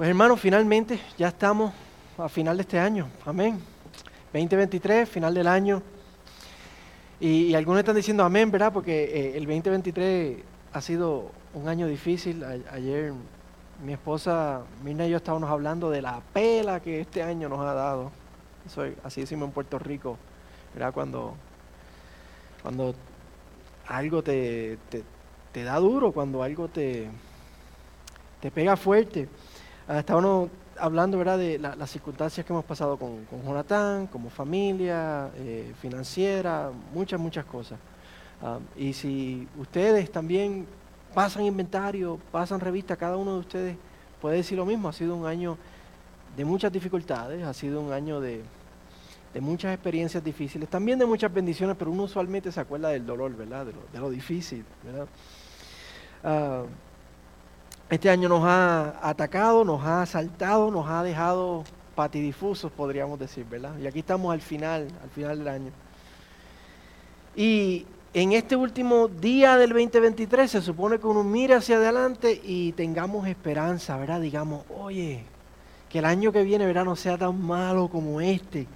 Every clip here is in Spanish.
Pues hermanos, finalmente ya estamos a final de este año. Amén. 2023, final del año. Y, algunos están diciendo amén, ¿verdad? Porque eh, el 2023 ha sido un año difícil. ayer mi esposa Mirna y yo estábamos hablando de la pela que este año nos ha dado. Eso, así decimos en Puerto Rico, ¿verdad? Cuando, cuando algo te, te, da duro, cuando algo te, te pega fuerte. Ah, estábamos hablando ¿verdad? de las circunstancias que hemos pasado con, con Jonathan, como familia, eh, financiera, muchas, muchas cosas. Ah, y si ustedes también pasan inventario, pasan revista, cada uno de ustedes puede decir lo mismo. Ha sido un año de muchas dificultades, ha sido un año de, de muchas experiencias difíciles, también de muchas bendiciones, pero uno usualmente se acuerda del dolor, ¿verdad? De lo, difícil, ¿verdad? Ah, este año nos ha atacado, nos ha asaltado, nos ha dejado patidifusos, podríamos decir, ¿verdad? Y aquí estamos al final, al final del año. Y en este último día del 2023 se supone que uno mire hacia adelante y tengamos esperanza, ¿verdad? Digamos, oye, que el año que viene, ¿verdad? No sea tan malo como este.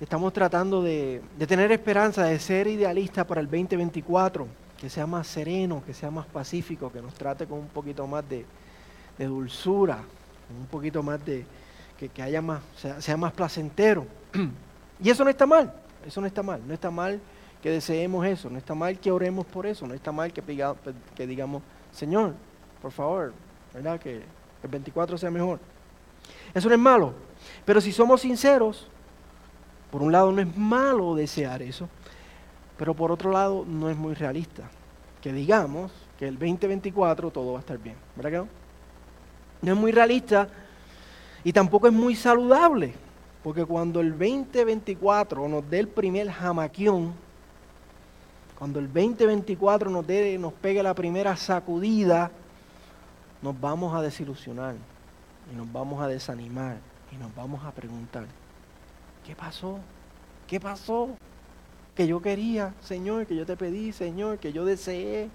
Estamos tratando de, de tener esperanza, de ser idealistas para el 2024 que sea más sereno, que sea más pacífico, que nos trate con un poquito más de, dulzura, un poquito más de, que, haya más, sea, más placentero. y eso no está mal, eso no está mal, no está mal que deseemos eso, no está mal que oremos por eso, no está mal que, que digamos, Señor, por favor, ¿verdad? Que el 24 sea mejor. Eso no es malo, pero si somos sinceros, por un lado no es malo desear eso, pero por otro lado, no es muy realista. Que digamos que el 2024 todo va a estar bien. ¿Verdad que no? No es muy realista y tampoco es muy saludable. Porque cuando el 2024 nos dé el primer jamaquión, cuando el 2024 nos, dé, nos pegue la primera sacudida, nos vamos a desilusionar y nos vamos a desanimar y nos vamos a preguntar, ¿qué pasó? ¿Qué pasó? Que yo quería, Señor, que yo te pedí, Señor, que yo deseé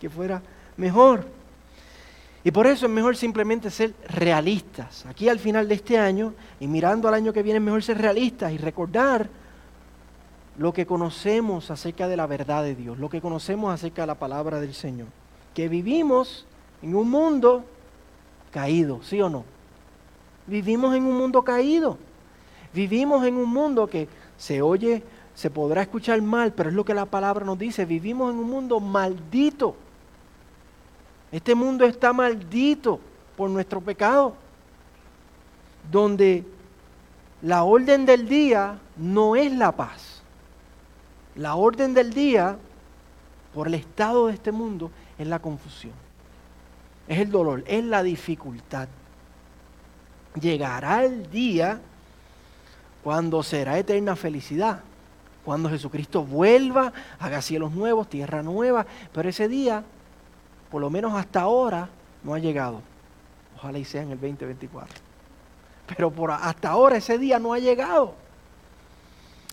que fuera mejor. Y por eso es mejor simplemente ser realistas. Aquí al final de este año y mirando al año que viene es mejor ser realistas y recordar lo que conocemos acerca de la verdad de Dios, lo que conocemos acerca de la palabra del Señor. Que vivimos en un mundo caído, ¿sí o no? Vivimos en un mundo caído. Vivimos en un mundo que se oye se podrá escuchar mal, pero es lo que la palabra nos dice. Vivimos en un mundo maldito. Este mundo está maldito por nuestro pecado, donde la orden del día no es la paz. La orden del día, por el estado de este mundo, es la confusión. Es el dolor, es la dificultad. Llegará el día cuando será eterna felicidad cuando Jesucristo vuelva, haga cielos nuevos, tierra nueva, pero ese día, por lo menos hasta ahora, no ha llegado. Ojalá y sea en el 2024. Pero por hasta ahora ese día no ha llegado.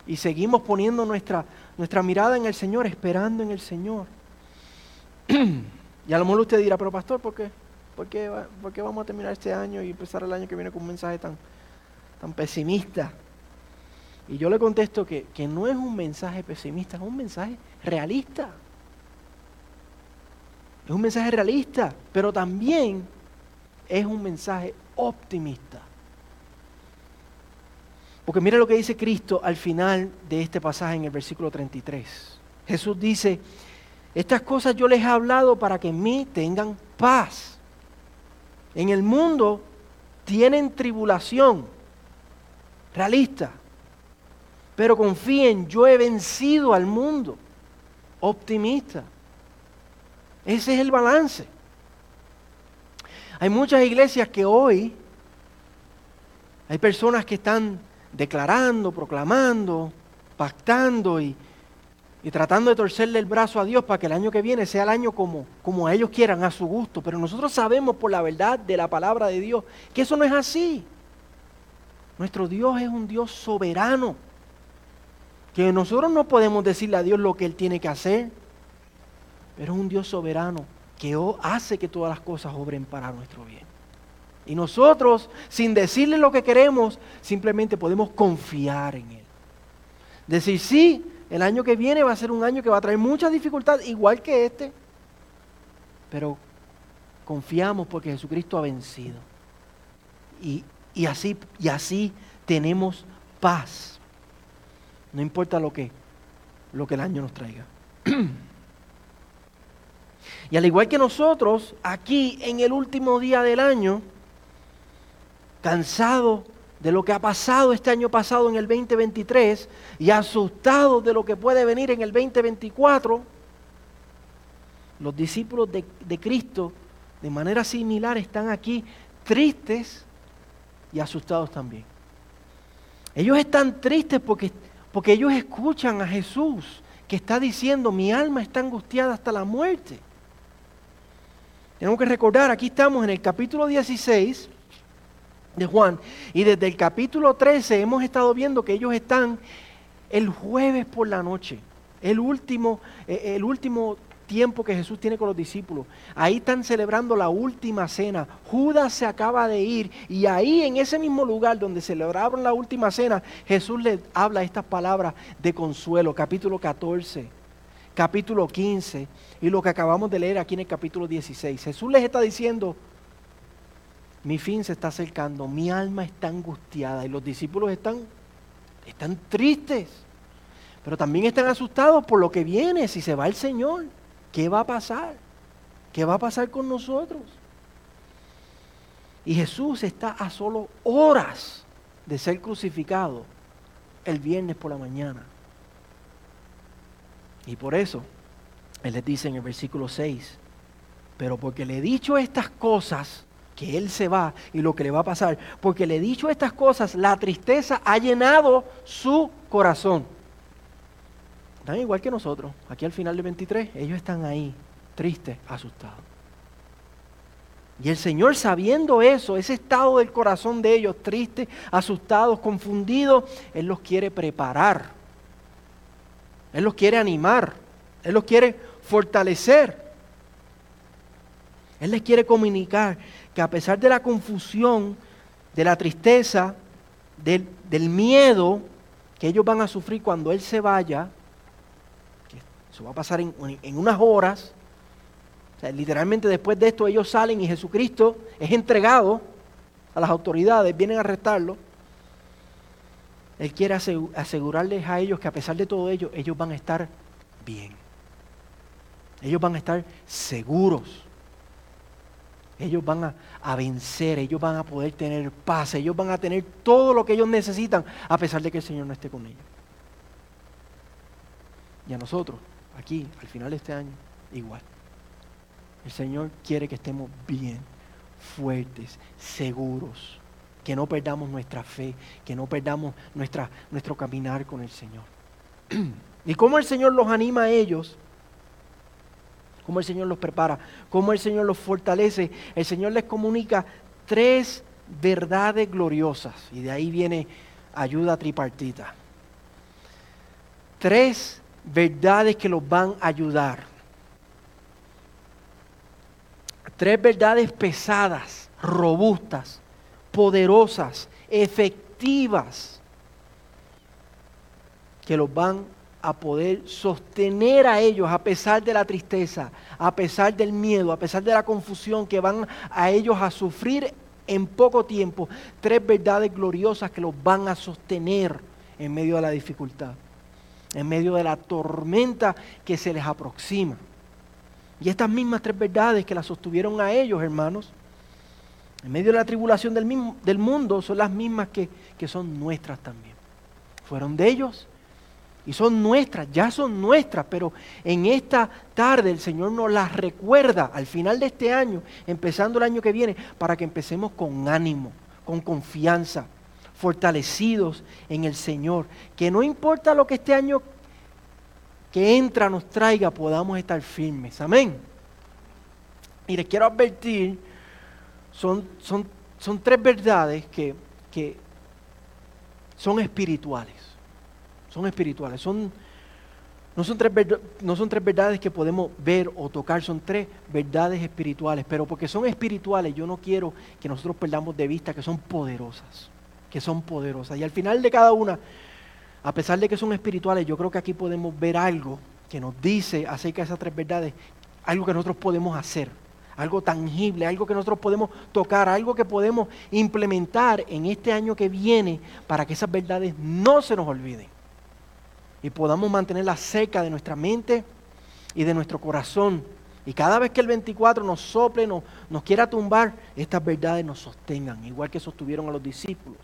Y seguimos poniendo nuestra, nuestra mirada en el Señor, esperando en el Señor. y a lo mejor usted dirá, pero pastor, ¿por qué? ¿Por qué, por qué vamos a terminar este año y empezar el año que viene con un mensaje tan, tan pesimista? Y yo le contesto que, no es un mensaje pesimista, es un mensaje realista. Es un mensaje realista, pero también es un mensaje optimista. Porque mire lo que dice Cristo al final de este pasaje en el versículo 33. Jesús dice, estas cosas yo les he hablado para que en mí tengan paz. En el mundo tienen tribulación realista. Pero confíen, yo he vencido al mundo. Optimista. Ese es el balance. Hay muchas iglesias que hoy, hay personas que están declarando, proclamando, pactando y, tratando de torcerle el brazo a Dios para que el año que viene sea el año como, como ellos quieran, a su gusto. Pero nosotros sabemos por la verdad de la palabra de Dios que eso no es así. Nuestro Dios es un Dios soberano que nosotros no podemos decirle a Dios lo que Él tiene que hacer, pero es un Dios soberano que hace que todas las cosas obren para nuestro bien. Y nosotros, sin decirle lo que queremos, simplemente podemos confiar en Él. Decir, sí, el año que viene va a ser un año que va a traer muchas dificultades, igual que este, pero confiamos porque Jesucristo ha vencido. Y así tenemos paz. No importa lo que, lo que el año nos traiga. y al igual que nosotros, aquí en el último día del año, cansado de lo que ha pasado este año pasado en el 2023 y asustado de lo que puede venir en el 2024, los discípulos de, de Cristo de manera similar están aquí tristes y asustados también. Ellos están tristes porque, porque ellos escuchan a Jesús que está diciendo, mi alma está angustiada hasta la muerte. Tenemos que recordar, aquí estamos en el capítulo 16 de Juan, y desde el capítulo 13 hemos estado viendo que ellos están el jueves por la noche, el último, eh, el último tiempo que Jesús tiene con los discípulos. Ahí están celebrando la última cena. Judas se acaba de ir y ahí en ese mismo lugar donde celebraron la última cena, Jesús les habla estas palabras de consuelo, capítulo 14, capítulo 15 y lo que acabamos de leer aquí en el capítulo 16. Jesús les está diciendo, mi fin se está acercando, mi alma está angustiada y los discípulos están, están tristes, pero también están asustados por lo que viene si se va el Señor. ¿Qué va a pasar? ¿Qué va a pasar con nosotros? Y Jesús está a solo horas de ser crucificado el viernes por la mañana. Y por eso Él les dice en el versículo 6, pero porque le he dicho estas cosas, que Él se va y lo que le va a pasar, porque le he dicho estas cosas, la tristeza ha llenado su corazón. Están igual que nosotros. Aquí al final del 23, ellos están ahí, tristes, asustados. Y el Señor sabiendo eso, ese estado del corazón de ellos, tristes, asustados, confundidos, Él los quiere preparar. Él los quiere animar. Él los quiere fortalecer. Él les quiere comunicar que a pesar de la confusión, de la tristeza, del, del miedo que ellos van a sufrir cuando Él se vaya, va a pasar en, unas horas. literalmente después de esto ellos salen y Jesucristo es entregado a las autoridades, vienen a arrestarlo. Él quiere asegurarles a ellos que a pesar de todo ello, ellos van a estar bien. Ellos van a estar seguros. Ellos van a, vencer, ellos van a poder tener paz, ellos van a tener todo lo que ellos necesitan, a pesar de que el Señor no esté con ellos. Y a nosotros, aquí, al final de este año, igual. El Señor quiere que estemos bien, fuertes, seguros, que no perdamos nuestra fe, que no perdamos nuestra, nuestro caminar con el Señor. y cómo el Señor los anima a ellos, cómo el Señor los prepara, cómo el Señor los fortalece. El Señor les comunica tres verdades gloriosas, y de ahí viene ayuda tripartita. Tres verdades que los van a ayudar. Tres verdades pesadas, robustas, poderosas, efectivas, que los van a poder sostener a ellos a pesar de la tristeza, a pesar del miedo, a pesar de la confusión que van a ellos a sufrir en poco tiempo. Tres verdades gloriosas que los van a sostener en medio de la dificultad en medio de la tormenta que se les aproxima. Y estas mismas tres verdades que las sostuvieron a ellos, hermanos, en medio de la tribulación del, mundo, son las mismas que, que son nuestras también. Fueron de ellos y son nuestras, ya son nuestras, pero en esta tarde el Señor nos las recuerda al final de este año, empezando el año que viene, para que empecemos con ánimo, con confianza, fortalecidos en el Señor. Que no importa lo que este año que entra nos traiga, podamos estar firmes. Amén. Y les quiero advertir, son, son, son tres verdades que, que son espirituales. Son espirituales. Son, No son, tres no son tres verdades que podemos ver o tocar, son tres verdades espirituales. Pero porque son espirituales, yo no quiero que nosotros perdamos de vista que son poderosas, que son poderosas. Y al final de cada una, a pesar de que son espirituales, yo creo que aquí podemos ver algo que nos dice acerca de esas tres verdades, algo que nosotros podemos hacer, algo tangible, algo que nosotros podemos tocar, algo que podemos implementar en este año que viene para que esas verdades no se nos olviden y podamos mantenerlas cerca de nuestra mente y de nuestro corazón. Y cada vez que el 24 nos sople, nos, quiera tumbar, estas verdades nos sostengan, igual que sostuvieron a los discípulos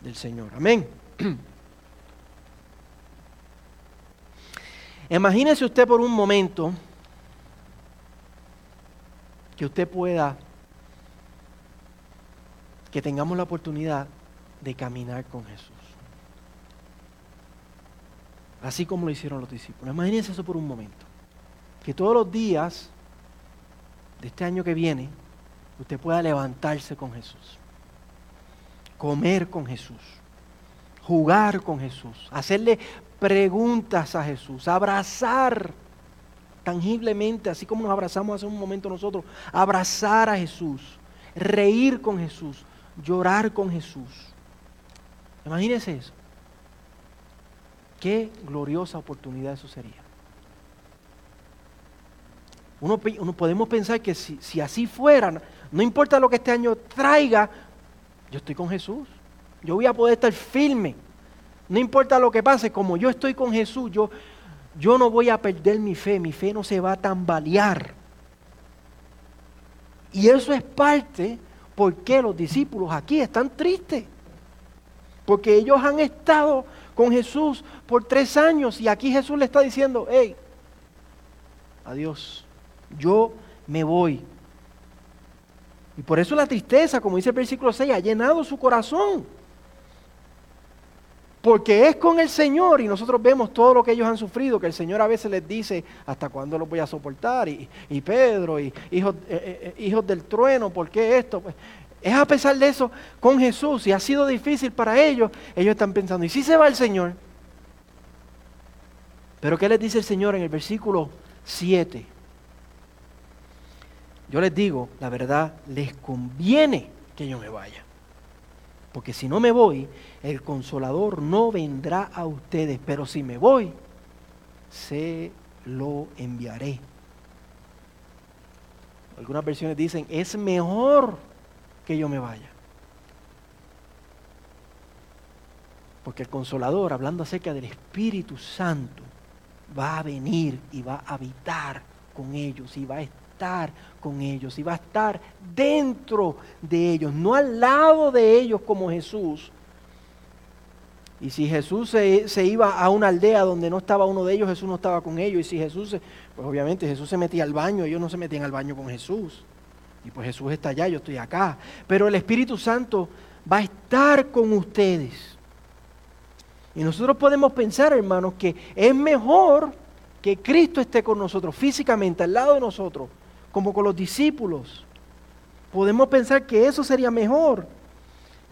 del Señor. Amén. Imagínese usted por un momento que usted pueda, que tengamos la oportunidad de caminar con Jesús. Así como lo hicieron los discípulos. Imagínense eso por un momento. Que todos los días de este año que viene, usted pueda levantarse con Jesús, comer con Jesús, jugar con Jesús, hacerle preguntas a Jesús, abrazar tangiblemente, así como nos abrazamos hace un momento nosotros, abrazar a Jesús, reír con Jesús, llorar con Jesús. Imagínense eso. Qué gloriosa oportunidad eso sería. Uno, podemos pensar que si, si así fuera, no importa lo que este año traiga, yo estoy con Jesús. Yo voy a poder estar firme. No importa lo que pase, como yo estoy con Jesús, yo, yo no voy a perder mi fe, mi fe no se va a tambalear. Y eso es parte porque los discípulos aquí están tristes. Porque ellos han estado con Jesús por tres años y aquí Jesús le está diciendo, hey, adiós, yo me voy. Y por eso la tristeza, como dice el versículo 6, ha llenado su corazón. Porque es con el Señor y nosotros vemos todo lo que ellos han sufrido, que el Señor a veces les dice, ¿hasta cuándo los voy a soportar? Y, Pedro, y hijos, eh, eh, hijos del trueno, ¿por qué esto? Pues, es a pesar de eso con Jesús y ha sido difícil para ellos. Ellos están pensando, ¿y si se va el Señor? Pero ¿qué les dice el Señor en el versículo 7? Yo les digo, la verdad, les conviene que yo me vaya. Porque si no me voy, el consolador no vendrá a ustedes. Pero si me voy, se lo enviaré. Algunas versiones dicen, es mejor que yo me vaya. Porque el consolador, hablando acerca del Espíritu Santo, va a venir y va a habitar con ellos y va a estar con ellos y va a estar dentro de ellos, no al lado de ellos como Jesús. Y si Jesús se, iba a una aldea donde no estaba uno de ellos, Jesús no estaba con ellos. Y si Jesús, pues obviamente Jesús se metía al baño, ellos no se metían al baño con Jesús. Y pues Jesús está allá, yo estoy acá. Pero el Espíritu Santo va a estar con ustedes. Y nosotros podemos pensar, hermanos, que es mejor que Cristo esté con nosotros físicamente, al lado de nosotros, como con los discípulos. Podemos pensar que eso sería mejor,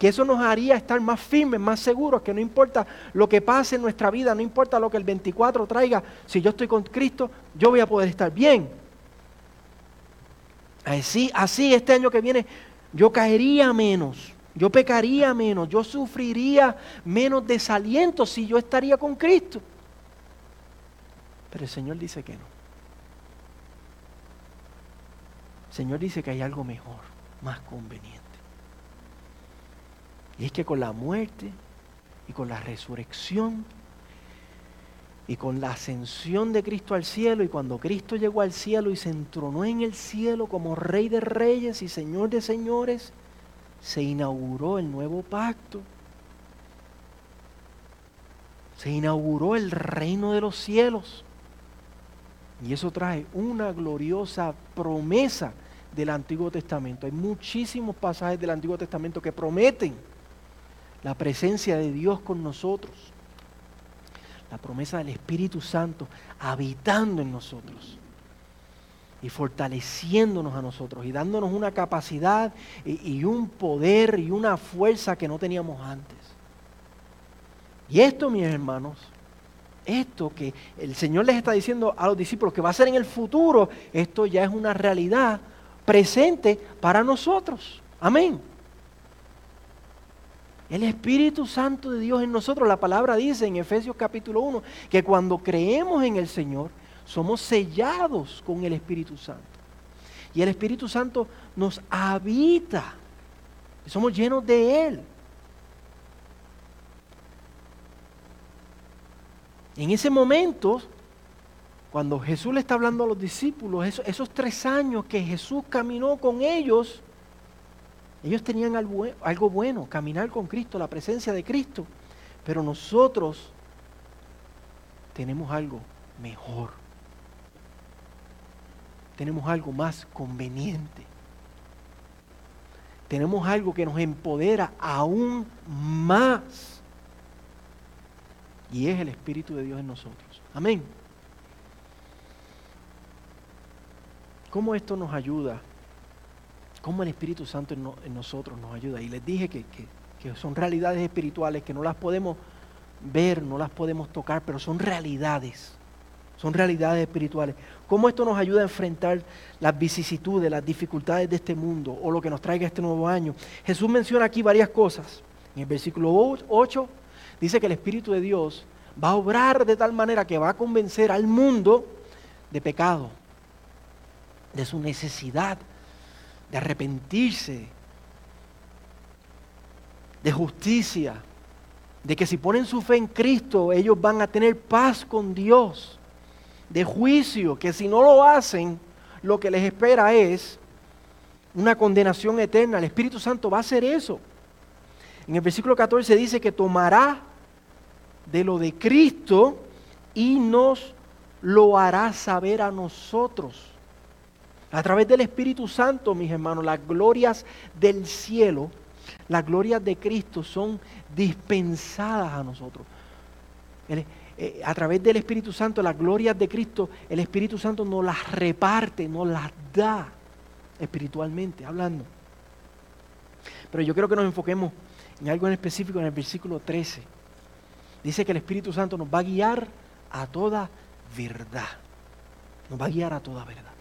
que eso nos haría estar más firmes, más seguros, que no importa lo que pase en nuestra vida, no importa lo que el 24 traiga, si yo estoy con Cristo, yo voy a poder estar bien. Así, así este año que viene yo caería menos, yo pecaría menos, yo sufriría menos desaliento si yo estaría con Cristo. Pero el Señor dice que no. El Señor dice que hay algo mejor, más conveniente. Y es que con la muerte y con la resurrección y con la ascensión de Cristo al cielo y cuando Cristo llegó al cielo y se entronó en el cielo como Rey de Reyes y Señor de Señores, se inauguró el nuevo pacto. Se inauguró el reino de los cielos. Y eso trae una gloriosa promesa del Antiguo Testamento. Hay muchísimos pasajes del Antiguo Testamento que prometen la presencia de Dios con nosotros la promesa del Espíritu Santo habitando en nosotros y fortaleciéndonos a nosotros y dándonos una capacidad y, un poder y una fuerza que no teníamos antes. Y esto, mis hermanos, esto que el Señor les está diciendo a los discípulos que va a ser en el futuro, esto ya es una realidad presente para nosotros. Amén. El Espíritu Santo de Dios en nosotros, la palabra dice en Efesios capítulo 1, que cuando creemos en el Señor, somos sellados con el Espíritu Santo. Y el Espíritu Santo nos habita. Somos llenos de Él. En ese momento, cuando Jesús le está hablando a los discípulos, esos, tres años que Jesús caminó con ellos, ellos tenían algo, algo bueno, caminar con Cristo, la presencia de Cristo. Pero nosotros tenemos algo mejor. Tenemos algo más conveniente. Tenemos algo que nos empodera aún más. Y es el Espíritu de Dios en nosotros. Amén. ¿Cómo esto nos ayuda cómo el Espíritu Santo en, nosotros nos ayuda. Y les dije que, son realidades espirituales que no las podemos ver, no las podemos tocar, pero son realidades. Son realidades espirituales. ¿Cómo esto nos ayuda a enfrentar las vicisitudes, las dificultades de este mundo o lo que nos traiga este nuevo año? Jesús menciona aquí varias cosas. En el versículo 8 dice que el Espíritu de Dios va a obrar de tal manera que va a convencer al mundo de pecado, de su necesidad de arrepentirse, de justicia, de que si ponen su fe en Cristo, ellos van a tener paz con Dios, de juicio, que si no lo hacen, lo que les espera es una condenación eterna. El Espíritu Santo va a hacer eso. En el versículo 14 dice que tomará de lo de Cristo y nos lo hará saber a nosotros. A través del Espíritu Santo, mis hermanos, las glorias del cielo, las glorias de Cristo son dispensadas a nosotros. Eh, a través del Espíritu Santo, las glorias de Cristo, el Espíritu Santo nos las reparte, nos las da espiritualmente, hablando. Pero yo quiero que nos enfoquemos en algo en específico en el versículo 13. Dice que el Espíritu Santo nos va a guiar a toda verdad. Nos va a guiar a toda verdad.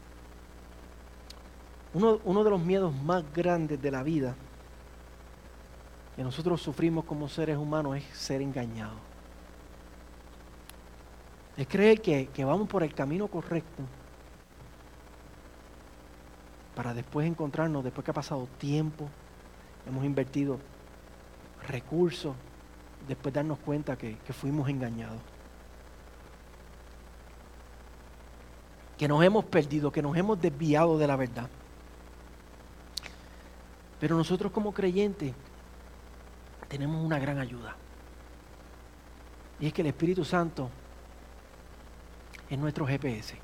Uno, de los miedos más grandes de la vida que nosotros sufrimos como seres humanos es ser engañados. Es creer que, vamos por el camino correcto para después encontrarnos, después que ha pasado tiempo, hemos invertido recursos, después darnos cuenta que fuimos engañados. Que nos hemos perdido, que nos hemos desviado de la verdad. Pero nosotros como creyentes tenemos una gran ayuda. Y es que el Espíritu Santo es nuestro GPS.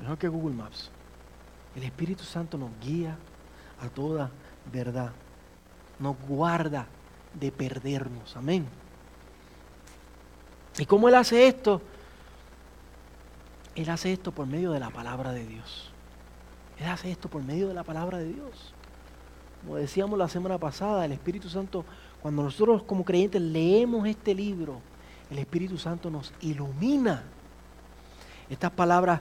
Mejor que Google Maps. El Espíritu Santo nos guía a toda verdad. Nos guarda de perdernos. Amén. ¿Y cómo Él hace esto? Él hace esto por medio de la palabra de Dios. Él hace esto por medio de la palabra de Dios. Como decíamos la semana pasada, el Espíritu Santo, cuando nosotros como creyentes leemos este libro, el Espíritu Santo nos ilumina. Estas palabras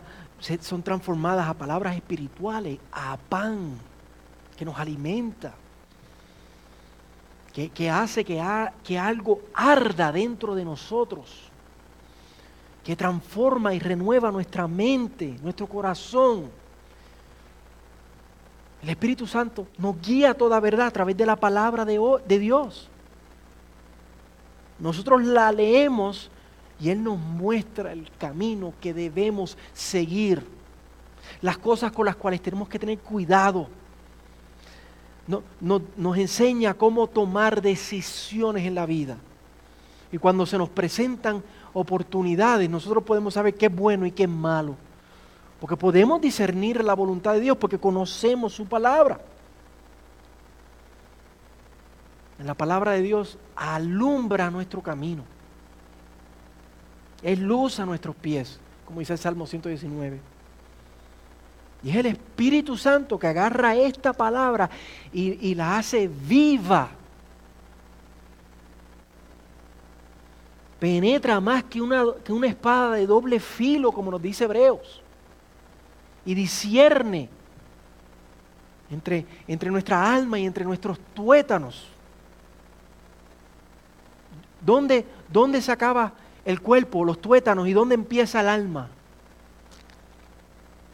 son transformadas a palabras espirituales, a pan, que nos alimenta, que, hace que, que algo arda dentro de nosotros, que transforma y renueva nuestra mente, nuestro corazón el Espíritu Santo nos guía toda verdad a través de la palabra de, de Dios. Nosotros la leemos y Él nos muestra el camino que debemos seguir. Las cosas con las cuales tenemos que tener cuidado. nos enseña cómo tomar decisiones en la vida. Y cuando se nos presentan oportunidades, nosotros podemos saber qué es bueno y qué es malo. Porque podemos discernir la voluntad de Dios porque conocemos su palabra. En la palabra de Dios alumbra nuestro camino. Es luz a nuestros pies, como dice el Salmo 119. Y es el Espíritu Santo que agarra esta palabra y, y la hace viva. penetra más que una, que una espada de doble filo, como nos dice Hebreos, y discierne entre, entre nuestra alma y entre nuestros tuétanos. ¿Dónde, ¿Dónde se acaba el cuerpo, los tuétanos, y dónde empieza el alma?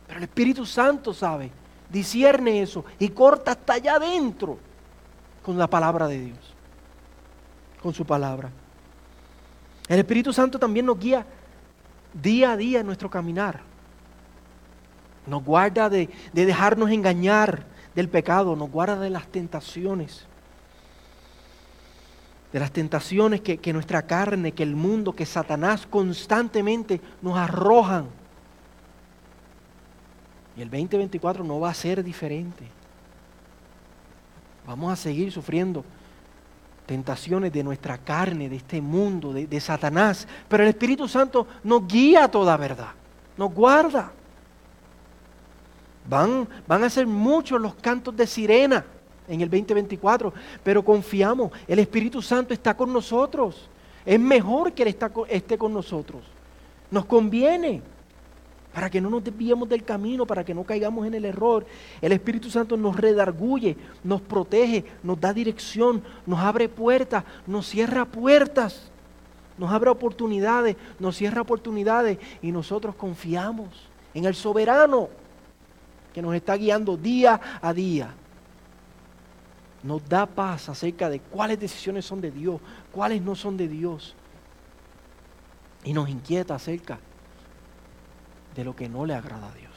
Pero el Espíritu Santo sabe, discierne eso y corta hasta allá adentro con la palabra de Dios, con su palabra. El Espíritu Santo también nos guía día a día en nuestro caminar. Nos guarda de, dejarnos engañar del pecado, nos guarda de las tentaciones. De las tentaciones que, que nuestra carne, que el mundo, que Satanás constantemente nos arrojan. Y el 2024 no va a ser diferente. Vamos a seguir sufriendo tentaciones de nuestra carne, de este mundo, de, Satanás. Pero el Espíritu Santo nos guía a toda verdad, nos guarda. Van, van a ser muchos los cantos de sirena en el 2024, pero confiamos, el Espíritu Santo está con nosotros. Es mejor que Él esté con nosotros. Nos conviene para que no nos desviemos del camino, para que no caigamos en el error. El Espíritu Santo nos redarguye, nos protege, nos da dirección, nos abre puertas, nos cierra puertas, nos abre oportunidades, nos cierra oportunidades y nosotros confiamos en el soberano que nos está guiando día a día. Nos da paz acerca de cuáles decisiones son de Dios, cuáles no son de Dios. Y nos inquieta acerca de lo que no le agrada a Dios.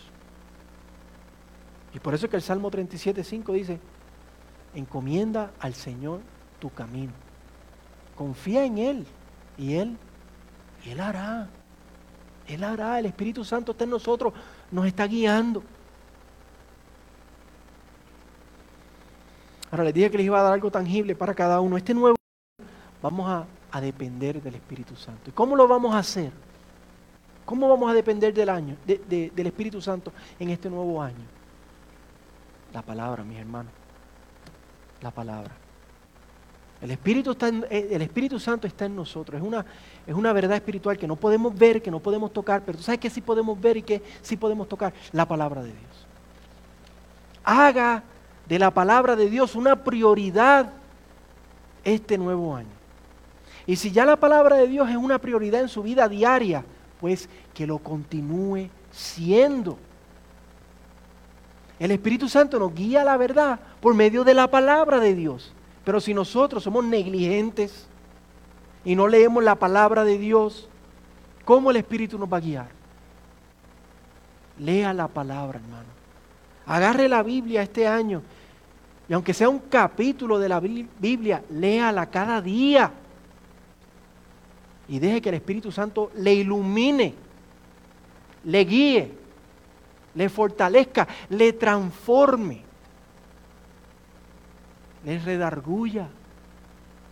Y por eso es que el Salmo 37, 5 dice, encomienda al Señor tu camino. Confía en Él y Él, y Él hará. Él hará, el Espíritu Santo está en nosotros, nos está guiando. Ahora les dije que les iba a dar algo tangible para cada uno. Este nuevo vamos a, a depender del Espíritu Santo. ¿Y cómo lo vamos a hacer? ¿Cómo vamos a depender del año, del Espíritu Santo en este nuevo año? La palabra, mis hermanos. La palabra. El Espíritu, está eh, el Espíritu Santo está en nosotros. Es una, es una verdad espiritual que no podemos ver, que no podemos tocar, pero tú sabes que sí podemos ver y que sí podemos tocar la palabra de Dios. Haga de la palabra de Dios una prioridad este nuevo año. Y si ya la palabra de Dios es una prioridad en su vida diaria, pues que lo continúe siendo. El Espíritu Santo nos guía a la verdad por medio de la palabra de Dios. Pero si nosotros somos negligentes y no leemos la palabra de Dios, ¿cómo el Espíritu nos va a guiar? Lea la palabra, hermano. Agarre la Biblia este año y aunque sea un capítulo de la Biblia, léala cada día y deje que el Espíritu Santo le ilumine, le guíe, le fortalezca, le transforme, le redarguya.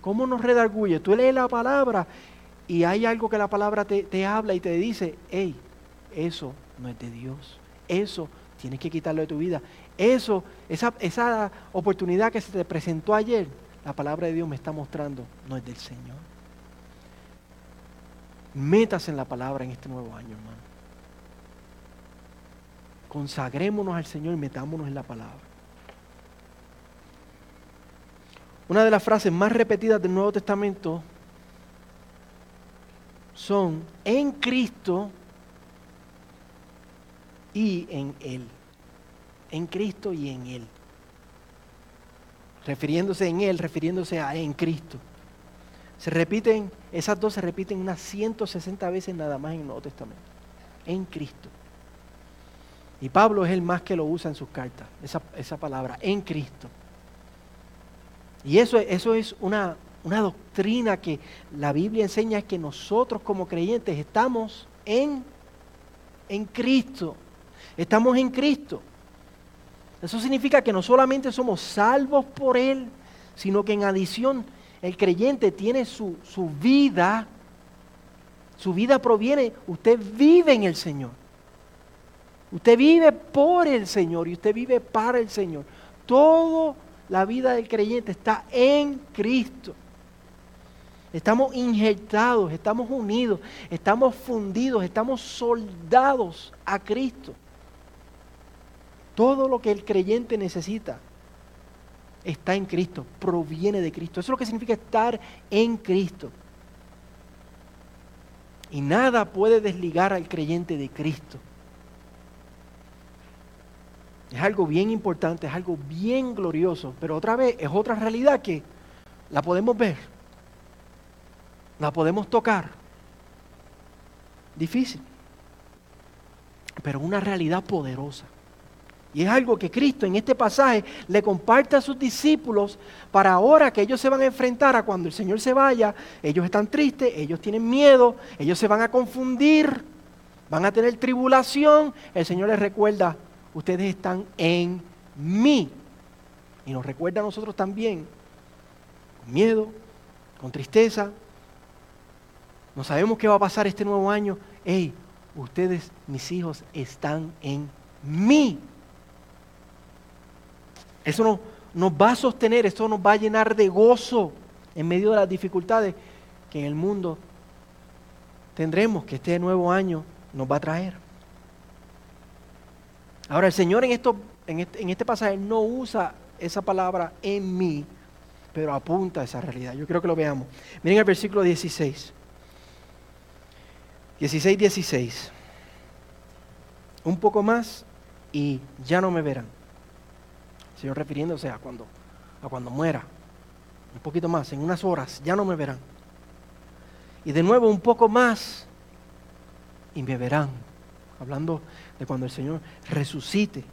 ¿Cómo nos redarguye? Tú lees la palabra y hay algo que la palabra te, habla y te dice, hey, eso no es de Dios, eso tienes que quitarlo de tu vida. Eso, esa, esa oportunidad que se te presentó ayer, la palabra de Dios me está mostrando, no es del Señor. Métase en la palabra en este nuevo año, hermano. Consagrémonos al Señor y metámonos en la palabra. Una de las frases más repetidas del Nuevo Testamento son en Cristo y en Él. En Cristo y en Él. Refiriéndose en Él, refiriéndose a en Cristo. Se repiten, esas dos se repiten unas 160 veces nada más en el Nuevo Testamento. En Cristo. Y Pablo es el más que lo usa en sus cartas, esa, palabra, en Cristo. Y eso, eso es una, una doctrina que la Biblia enseña que nosotros como creyentes estamos en, en Cristo. Estamos en Cristo. Eso significa que no solamente somos salvos por Él, sino que en adición el creyente tiene su, vida, su vida proviene, usted vive en el Señor. Usted vive por el Señor y usted vive para el Señor. Toda la vida del creyente está en Cristo. Estamos injertados, estamos unidos, estamos fundidos, estamos soldados a Cristo. Todo lo que el creyente necesita está en Cristo, proviene de Cristo. Eso es lo que significa estar en Cristo. Y nada puede desligar al creyente de Cristo. Es algo bien importante, es algo bien glorioso, pero otra vez es otra realidad que la podemos ver, la podemos tocar. Difícil, pero una realidad poderosa. Y es algo que Cristo en este pasaje le comparte a sus discípulos para ahora que ellos se van a enfrentar a cuando el Señor se vaya. Ellos están tristes, ellos tienen miedo, ellos se van a confundir, van a tener tribulación. El Señor les recuerda, ustedes están en mí. Y nos recuerda a nosotros también, con miedo, con tristeza. No sabemos qué va a pasar este nuevo año. Hey, ustedes, mis hijos, están en mí. Eso nos, va a sostener, eso nos va a llenar de gozo en medio de las dificultades que en el mundo tendremos, que este nuevo año nos va a traer. Ahora, el Señor en, esto, en, este, en este pasaje no usa esa palabra en mí, pero apunta a esa realidad. Yo creo que lo veamos. Miren el versículo 16. 16, 16. Un poco más y ya no me verán. Señor refiriéndose a cuando, a cuando muera. Un poquito más, en unas horas, ya no me verán. Y de nuevo un poco más y me verán. Hablando de cuando el Señor resucite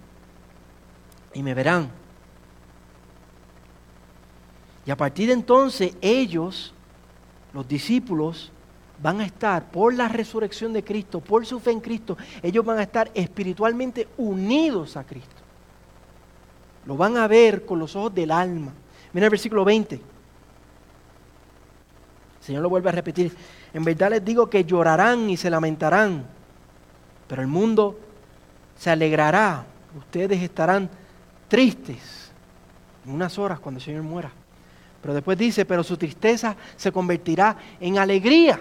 y me verán. Y a partir de entonces ellos, los discípulos, van a estar por la resurrección de Cristo, por su fe en Cristo, ellos van a estar espiritualmente unidos a Cristo. Lo van a ver con los ojos del alma. Mira el versículo 20. El Señor lo vuelve a repetir. En verdad les digo que llorarán y se lamentarán, pero el mundo se alegrará. Ustedes estarán tristes en unas horas cuando el Señor muera. Pero después dice, pero su tristeza se convertirá en alegría.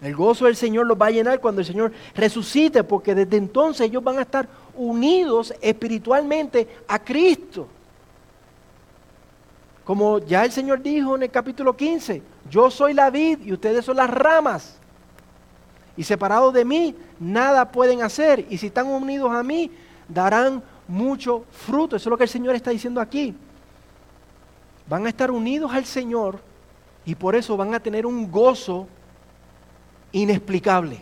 El gozo del Señor los va a llenar cuando el Señor resucite, porque desde entonces ellos van a estar unidos espiritualmente a Cristo. Como ya el Señor dijo en el capítulo 15, yo soy la vid y ustedes son las ramas. Y separados de mí, nada pueden hacer. Y si están unidos a mí, darán mucho fruto. Eso es lo que el Señor está diciendo aquí. Van a estar unidos al Señor y por eso van a tener un gozo inexplicable.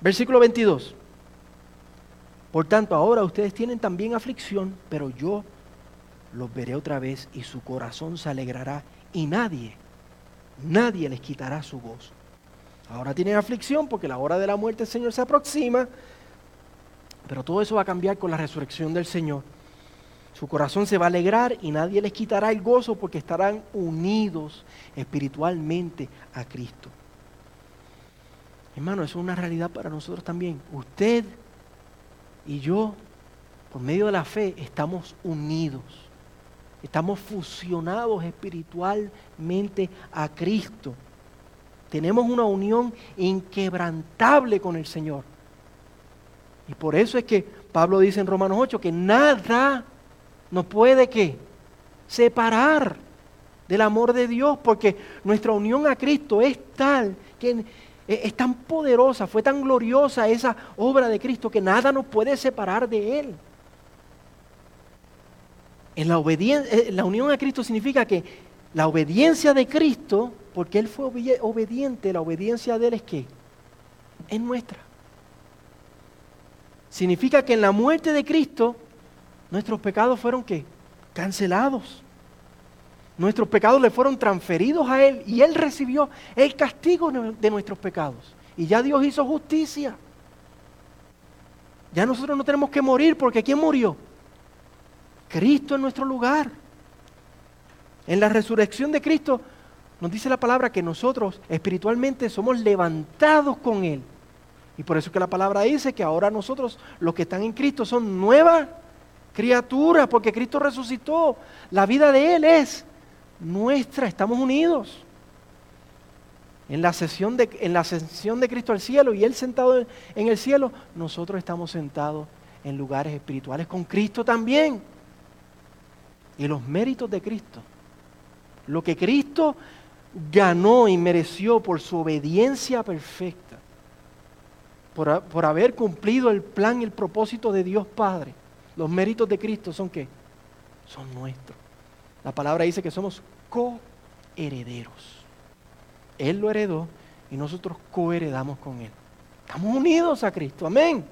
Versículo 22. Por tanto, ahora ustedes tienen también aflicción, pero yo los veré otra vez y su corazón se alegrará y nadie, nadie les quitará su gozo. Ahora tienen aflicción porque la hora de la muerte del Señor se aproxima, pero todo eso va a cambiar con la resurrección del Señor. Su corazón se va a alegrar y nadie les quitará el gozo porque estarán unidos espiritualmente a Cristo. Hermano, eso es una realidad para nosotros también. Usted y yo, por medio de la fe, estamos unidos. Estamos fusionados espiritualmente a Cristo. Tenemos una unión inquebrantable con el Señor. Y por eso es que Pablo dice en Romanos 8 que nada nos puede que separar del amor de Dios, porque nuestra unión a Cristo es tal que es tan poderosa, fue tan gloriosa esa obra de Cristo que nada nos puede separar de Él. En la, obediencia, eh, la unión a Cristo significa que la obediencia de Cristo, porque Él fue obediente, la obediencia de Él es que es nuestra. Significa que en la muerte de Cristo nuestros pecados fueron que cancelados. Nuestros pecados le fueron transferidos a Él y Él recibió el castigo de nuestros pecados. Y ya Dios hizo justicia. Ya nosotros no tenemos que morir porque ¿quién murió? Cristo en nuestro lugar. En la resurrección de Cristo nos dice la palabra que nosotros espiritualmente somos levantados con Él. Y por eso que la palabra dice que ahora nosotros, los que están en Cristo, son nuevas criaturas, porque Cristo resucitó. La vida de Él es nuestra, estamos unidos. En la, sesión de, en la ascensión de Cristo al cielo y Él sentado en el cielo, nosotros estamos sentados en lugares espirituales con Cristo también. Y los méritos de Cristo, lo que Cristo ganó y mereció por su obediencia perfecta, por, por haber cumplido el plan y el propósito de Dios Padre, los méritos de Cristo son qué? Son nuestros. La palabra dice que somos coherederos. Él lo heredó y nosotros coheredamos con Él. Estamos unidos a Cristo. Amén.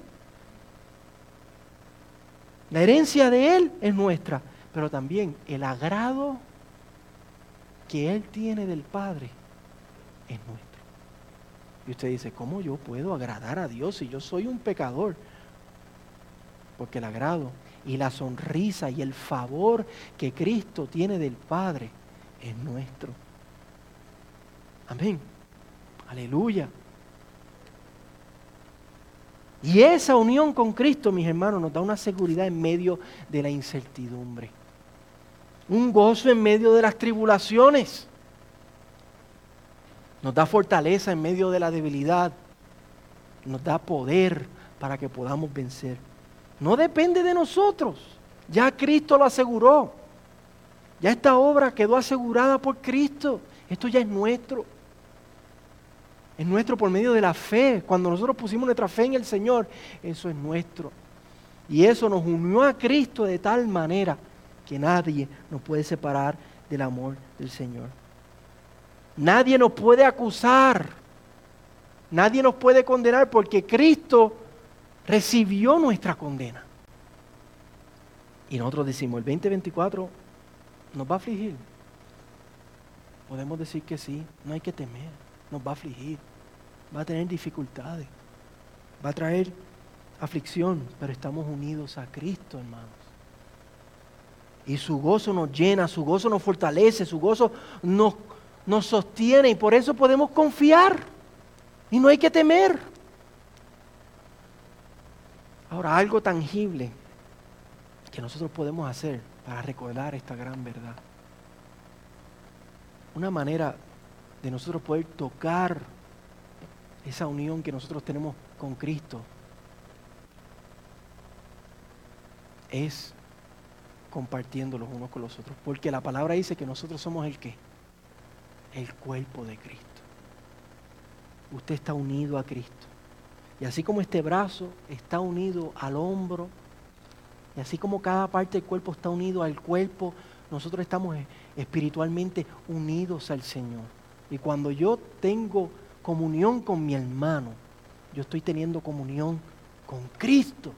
La herencia de Él es nuestra, pero también el agrado que Él tiene del Padre es nuestro. Y usted dice, ¿cómo yo puedo agradar a Dios si yo soy un pecador? Porque el agrado y la sonrisa y el favor que Cristo tiene del Padre es nuestro. Amén. Aleluya. Y esa unión con Cristo, mis hermanos, nos da una seguridad en medio de la incertidumbre. Un gozo en medio de las tribulaciones. Nos da fortaleza en medio de la debilidad. Nos da poder para que podamos vencer. No depende de nosotros. Ya Cristo lo aseguró. Ya esta obra quedó asegurada por Cristo. Esto ya es nuestro es nuestro por medio de la fe. Cuando nosotros pusimos nuestra fe en el Señor, eso es nuestro. Y eso nos unió a Cristo de tal manera que nadie nos puede separar del amor del Señor. Nadie nos puede acusar. Nadie nos puede condenar porque Cristo recibió nuestra condena. Y nosotros decimos, el 2024 nos va a afligir. Podemos decir que sí, no hay que temer, nos va a afligir va a tener dificultades, va a traer aflicción, pero estamos unidos a Cristo, hermanos. Y su gozo nos llena, su gozo nos fortalece, su gozo nos, nos sostiene y por eso podemos confiar y no hay que temer. Ahora, algo tangible que nosotros podemos hacer para recordar esta gran verdad. Una manera de nosotros poder tocar esa unión que nosotros tenemos con Cristo es compartiendo los unos con los otros. Porque la palabra dice que nosotros somos el qué? El cuerpo de Cristo. Usted está unido a Cristo. Y así como este brazo está unido al hombro, y así como cada parte del cuerpo está unido al cuerpo, nosotros estamos espiritualmente unidos al Señor. Y cuando yo tengo comunión con mi hermano, yo estoy teniendo comunión con Cristo.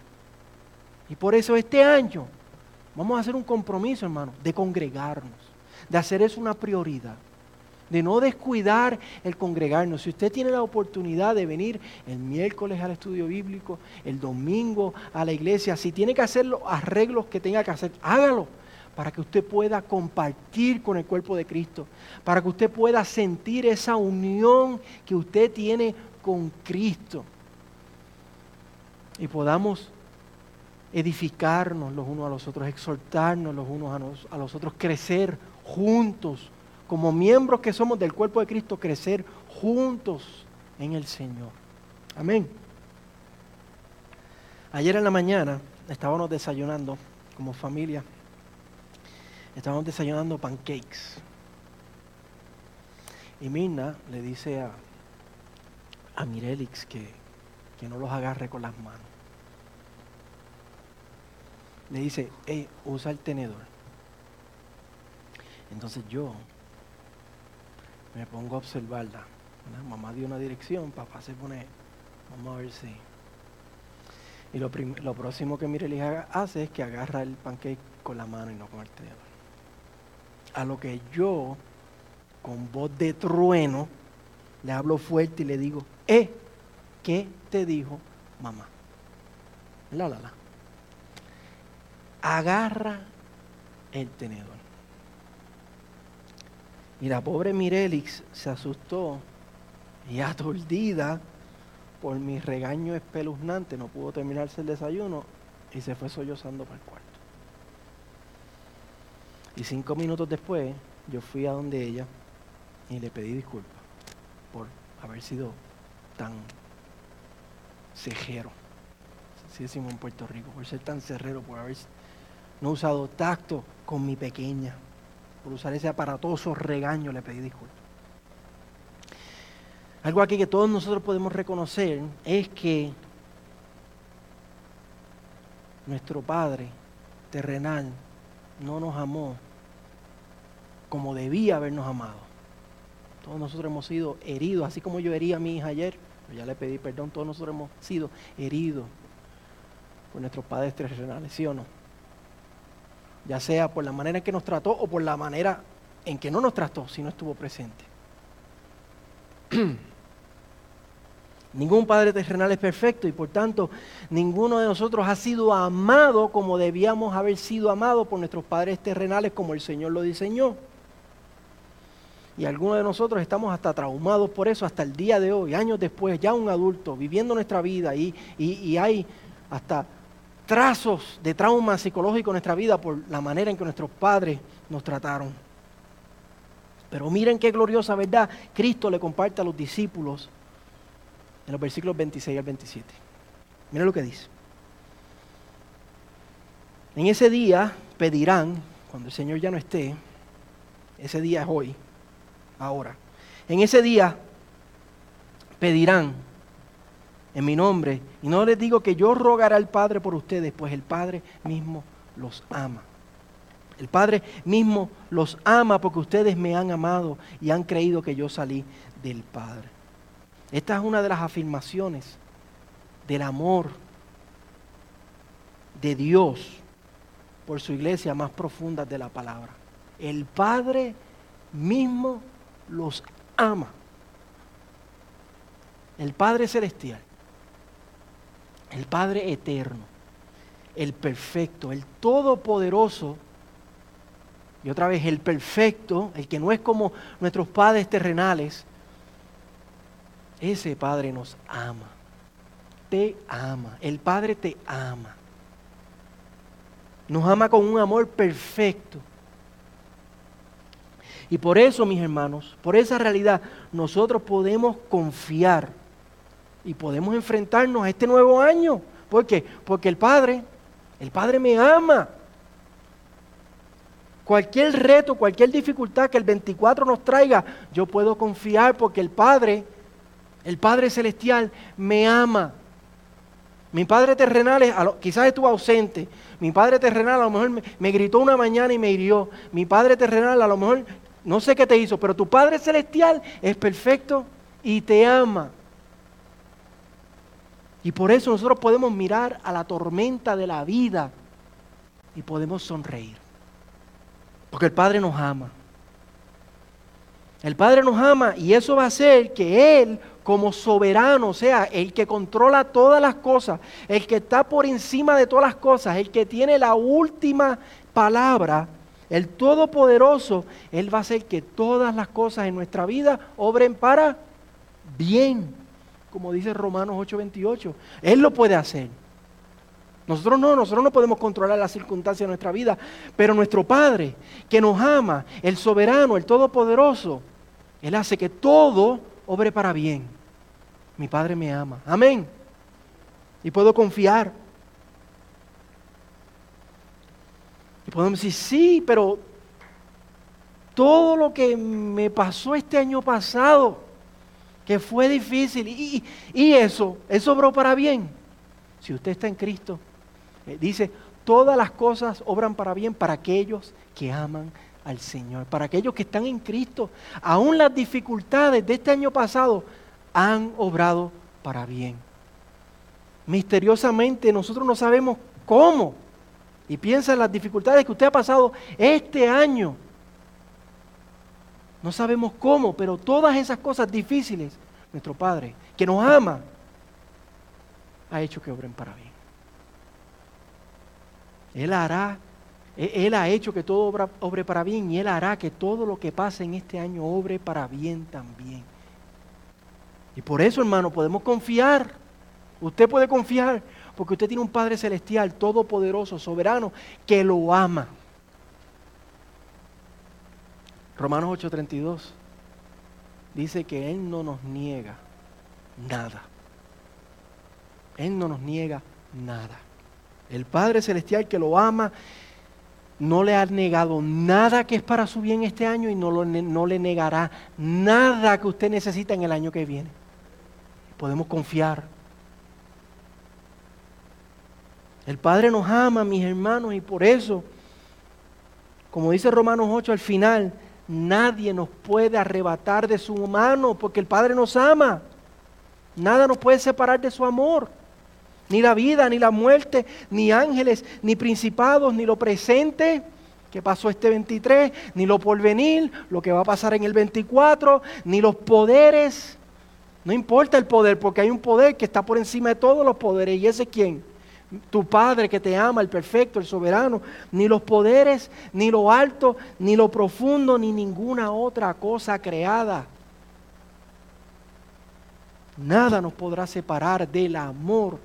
Y por eso este año vamos a hacer un compromiso, hermano, de congregarnos, de hacer eso una prioridad, de no descuidar el congregarnos. Si usted tiene la oportunidad de venir el miércoles al estudio bíblico, el domingo a la iglesia, si tiene que hacer los arreglos que tenga que hacer, hágalo para que usted pueda compartir con el cuerpo de Cristo, para que usted pueda sentir esa unión que usted tiene con Cristo y podamos edificarnos los unos a los otros, exhortarnos los unos a los, otros, crecer juntos, como miembros que somos del cuerpo de Cristo, crecer juntos en el Señor. Amén. Ayer en la mañana estábamos desayunando como familia estábamos desayunando pancakes. Y Mirna le dice a, a Mirelix que, que no los agarre con las manos. Le dice, hey, usa el tenedor. Entonces yo me pongo a observarla. Mamá dio una dirección, papá se pone, vamos a ver si. Y lo, lo próximo que Mirelis hace es que agarra el pancake con la mano y no con el tenedor a lo que yo, con voz de trueno, le hablo fuerte y le digo, eh, ¿qué te dijo mamá? La, la, la. Agarra el tenedor. Y la pobre Mirelix se asustó y aturdida por mi regaño espeluznante, no pudo terminarse el desayuno y se fue sollozando para el cuarto. Y cinco minutos después yo fui a donde ella y le pedí disculpas por haber sido tan cejero, así decimos en Puerto Rico, por ser tan cerrero, por haber no usado tacto con mi pequeña, por usar ese aparatoso regaño, le pedí disculpas. Algo aquí que todos nosotros podemos reconocer es que nuestro Padre terrenal no nos amó como debía habernos amado. Todos nosotros hemos sido heridos, así como yo herí a mi hija ayer, ya le pedí perdón, todos nosotros hemos sido heridos por nuestros padres terrenales, ¿sí o no? Ya sea por la manera en que nos trató o por la manera en que no nos trató si no estuvo presente. Ningún padre terrenal es perfecto y por tanto ninguno de nosotros ha sido amado como debíamos haber sido amados por nuestros padres terrenales como el Señor lo diseñó. Y algunos de nosotros estamos hasta traumados por eso hasta el día de hoy, años después, ya un adulto, viviendo nuestra vida y, y hay hasta trazos de trauma psicológico en nuestra vida por la manera en que nuestros padres nos trataron. Pero miren qué gloriosa verdad Cristo le comparte a los discípulos en los versículos 26 al 27. Mira lo que dice. En ese día pedirán, cuando el Señor ya no esté, ese día es hoy, ahora. En ese día pedirán en mi nombre, y no les digo que yo rogaré al Padre por ustedes, pues el Padre mismo los ama. El Padre mismo los ama porque ustedes me han amado y han creído que yo salí del Padre. Esta es una de las afirmaciones del amor de Dios por su iglesia más profunda de la palabra. El Padre mismo los ama. El Padre celestial, el Padre eterno, el perfecto, el todopoderoso, y otra vez el perfecto, el que no es como nuestros padres terrenales, ese Padre nos ama. Te ama. El Padre te ama. Nos ama con un amor perfecto. Y por eso, mis hermanos, por esa realidad, nosotros podemos confiar y podemos enfrentarnos a este nuevo año. ¿Por qué? Porque el Padre, el Padre me ama. Cualquier reto, cualquier dificultad que el 24 nos traiga, yo puedo confiar porque el Padre el Padre Celestial me ama. Mi Padre terrenal quizás estuvo ausente. Mi Padre terrenal a lo mejor me, gritó una mañana y me hirió. Mi Padre terrenal a lo mejor no sé qué te hizo, pero tu Padre Celestial es perfecto y te ama. Y por eso nosotros podemos mirar a la tormenta de la vida y podemos sonreír. Porque el Padre nos ama. El Padre nos ama y eso va a hacer que Él como soberano, o sea, el que controla todas las cosas, el que está por encima de todas las cosas, el que tiene la última palabra, el Todopoderoso, Él va a hacer que todas las cosas en nuestra vida obren para bien, como dice Romanos 8:28. Él lo puede hacer. Nosotros no, nosotros no podemos controlar las circunstancias de nuestra vida, pero nuestro Padre, que nos ama, el soberano, el Todopoderoso, Él hace que todo obre para bien. Mi Padre me ama. Amén. Y puedo confiar. Y podemos decir, sí, pero todo lo que me pasó este año pasado, que fue difícil, y, y eso, eso obró para bien. Si usted está en Cristo, eh, dice, todas las cosas obran para bien para aquellos que aman al Señor. Para aquellos que están en Cristo, aún las dificultades de este año pasado han obrado para bien. Misteriosamente nosotros no sabemos cómo. Y piensa en las dificultades que usted ha pasado este año. No sabemos cómo, pero todas esas cosas difíciles, nuestro Padre, que nos ama, ha hecho que obren para bien. Él hará e-, él ha hecho que todo obre para bien y Él hará que todo lo que pase en este año obre para bien también. Y por eso, hermano, podemos confiar. Usted puede confiar porque usted tiene un Padre Celestial, todopoderoso, soberano, que lo ama. Romanos 8:32 dice que Él no nos niega nada. Él no nos niega nada. El Padre Celestial que lo ama no le ha negado nada que es para su bien este año y no, no le negará nada que usted necesita en el año que viene. Podemos confiar. El Padre nos ama, mis hermanos, y por eso, como dice Romanos 8 al final, nadie nos puede arrebatar de su mano porque el Padre nos ama. Nada nos puede separar de su amor. Ni la vida, ni la muerte, ni ángeles, ni principados, ni lo presente que pasó este 23, ni lo porvenir, lo que va a pasar en el 24, ni los poderes. No importa el poder, porque hay un poder que está por encima de todos los poderes. ¿Y ese quién? Tu Padre que te ama, el perfecto, el soberano. Ni los poderes, ni lo alto, ni lo profundo, ni ninguna otra cosa creada. Nada nos podrá separar del amor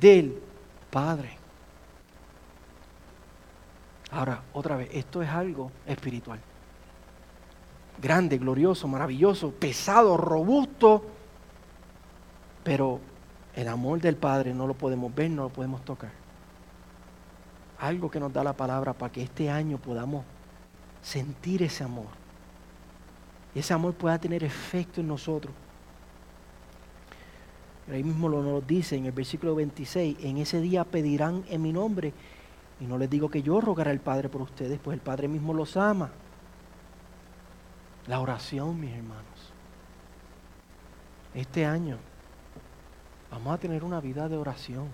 del Padre. Ahora, otra vez, esto es algo espiritual. Grande, glorioso, maravilloso, pesado, robusto, pero el amor del Padre no lo podemos ver, no lo podemos tocar. Algo que nos da la palabra para que este año podamos sentir ese amor. Y ese amor pueda tener efecto en nosotros. Ahí mismo lo nos dice en el versículo 26, en ese día pedirán en mi nombre. Y no les digo que yo rogaré al Padre por ustedes, pues el Padre mismo los ama. La oración, mis hermanos. Este año vamos a tener una vida de oración.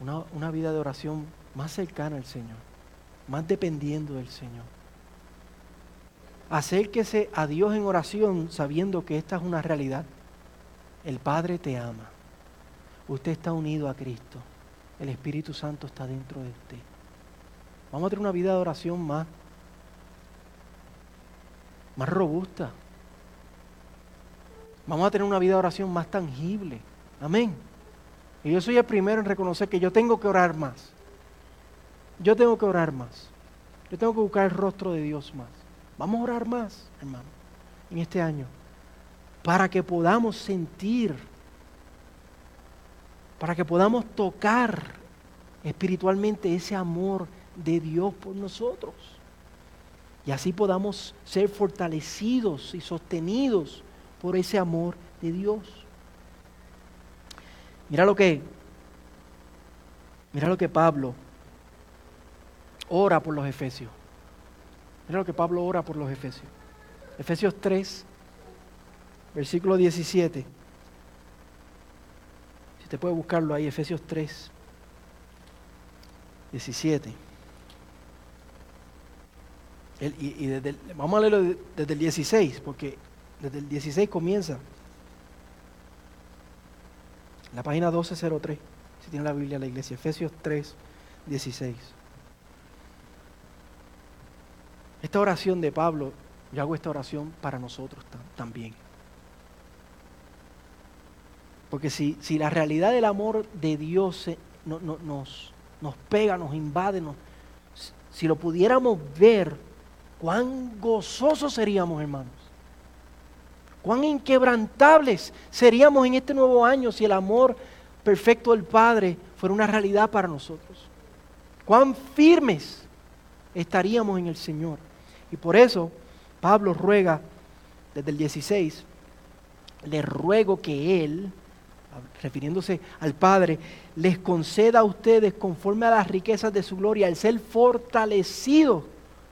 Una, una vida de oración más cercana al Señor, más dependiendo del Señor. Acérquese a Dios en oración sabiendo que esta es una realidad. El Padre te ama. Usted está unido a Cristo. El Espíritu Santo está dentro de usted. Vamos a tener una vida de oración más, más robusta. Vamos a tener una vida de oración más tangible. Amén. Y yo soy el primero en reconocer que yo tengo que orar más. Yo tengo que orar más. Yo tengo que buscar el rostro de Dios más. Vamos a orar más, hermano, en este año para que podamos sentir, para que podamos tocar espiritualmente ese amor de Dios por nosotros. Y así podamos ser fortalecidos y sostenidos por ese amor de Dios. Mira lo que Mira lo que Pablo ora por los efesios. Mira lo que Pablo ora por los efesios. Efesios 3, versículo 17. Si te puede buscarlo ahí, Efesios 3, 17. y, desde vamos a leerlo desde el 16, porque desde el 16 comienza. La página 1203, si tiene la Biblia la iglesia, Efesios 3, 16. Esta oración de Pablo, yo hago esta oración para nosotros también. Porque si, si la realidad del amor de Dios nos, nos pega, nos invade, si lo pudiéramos ver, cuán gozosos seríamos, hermanos. Cuán inquebrantables seríamos en este nuevo año si el amor perfecto del Padre fuera una realidad para nosotros. Cuán firmes estaríamos en el Señor. Y por eso Pablo ruega desde el 16, le ruego que Él, refiriéndose al Padre, les conceda a ustedes conforme a las riquezas de su gloria el ser fortalecido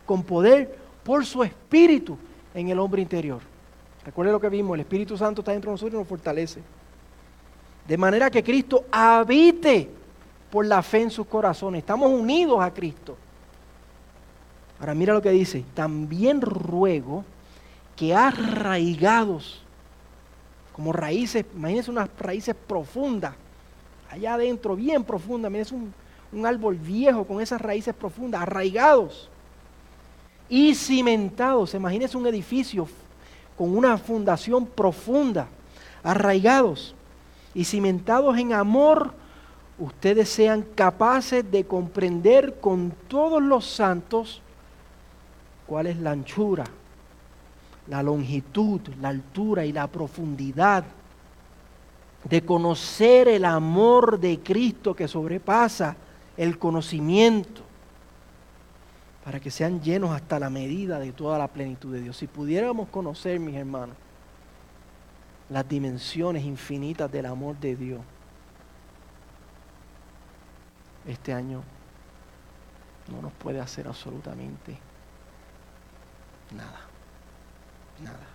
con poder por su espíritu en el hombre interior. Recuerde lo que vimos, el Espíritu Santo está dentro de nosotros y nos fortalece. De manera que Cristo habite por la fe en sus corazones. Estamos unidos a Cristo. Ahora mira lo que dice. También ruego que arraigados como raíces, imagínense unas raíces profundas, allá adentro, bien profundas, imagínense un, un árbol viejo con esas raíces profundas, arraigados y cimentados, imagínense un edificio con una fundación profunda, arraigados y cimentados en amor, ustedes sean capaces de comprender con todos los santos cuál es la anchura, la longitud, la altura y la profundidad de conocer el amor de Cristo que sobrepasa el conocimiento, para que sean llenos hasta la medida de toda la plenitud de Dios. Si pudiéramos conocer, mis hermanos, las dimensiones infinitas del amor de Dios, este año no nos puede hacer absolutamente nada. Nada.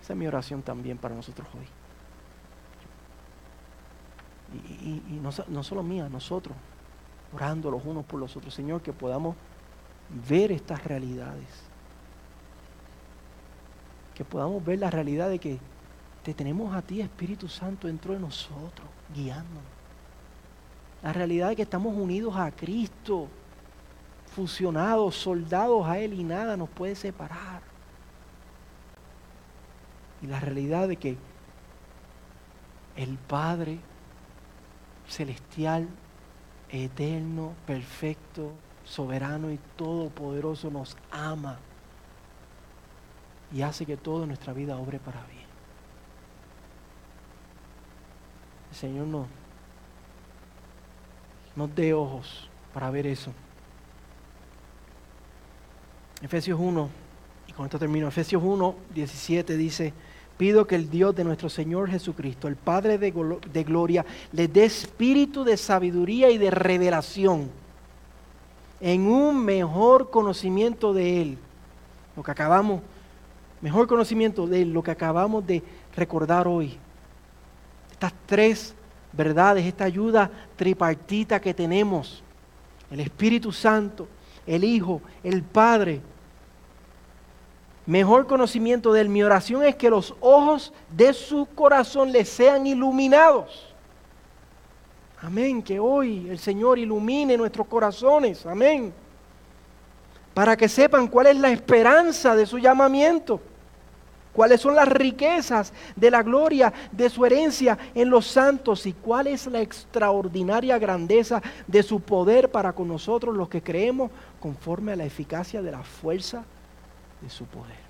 Esa es mi oración también para nosotros hoy. Y, no, no solo mía, nosotros, orando los unos por los otros, Señor, que podamos ver estas realidades. Que podamos ver la realidad de que te tenemos a ti, Espíritu Santo, dentro de nosotros, guiándonos. La realidad de que estamos unidos a Cristo, fusionados, soldados a Él y nada nos puede separar y la realidad de que el Padre celestial, eterno, perfecto, soberano y todopoderoso nos ama y hace que toda nuestra vida obre para bien. El Señor nos, nos dé ojos para ver eso. Efesios 1, y con esto termino, Efesios 1, 17 dice, Pido que el Dios de nuestro Señor Jesucristo, el Padre de, gloria, le dé espíritu de sabiduría y de revelación en un mejor conocimiento de Él. Lo que acabamos, mejor conocimiento de Él, lo que acabamos de recordar hoy. Estas tres verdades, esta ayuda tripartita que tenemos, el Espíritu Santo, el Hijo, el Padre mejor conocimiento de. Mi oración es que los ojos de su corazón les sean iluminados. Amén, que hoy el Señor ilumine nuestros corazones. Amén. Para que sepan cuál es la esperanza de su llamamiento. Cuáles son las riquezas de la gloria de su herencia en los santos y cuál es la extraordinaria grandeza de su poder para con nosotros los que creemos conforme a la eficacia de la fuerza de su poder.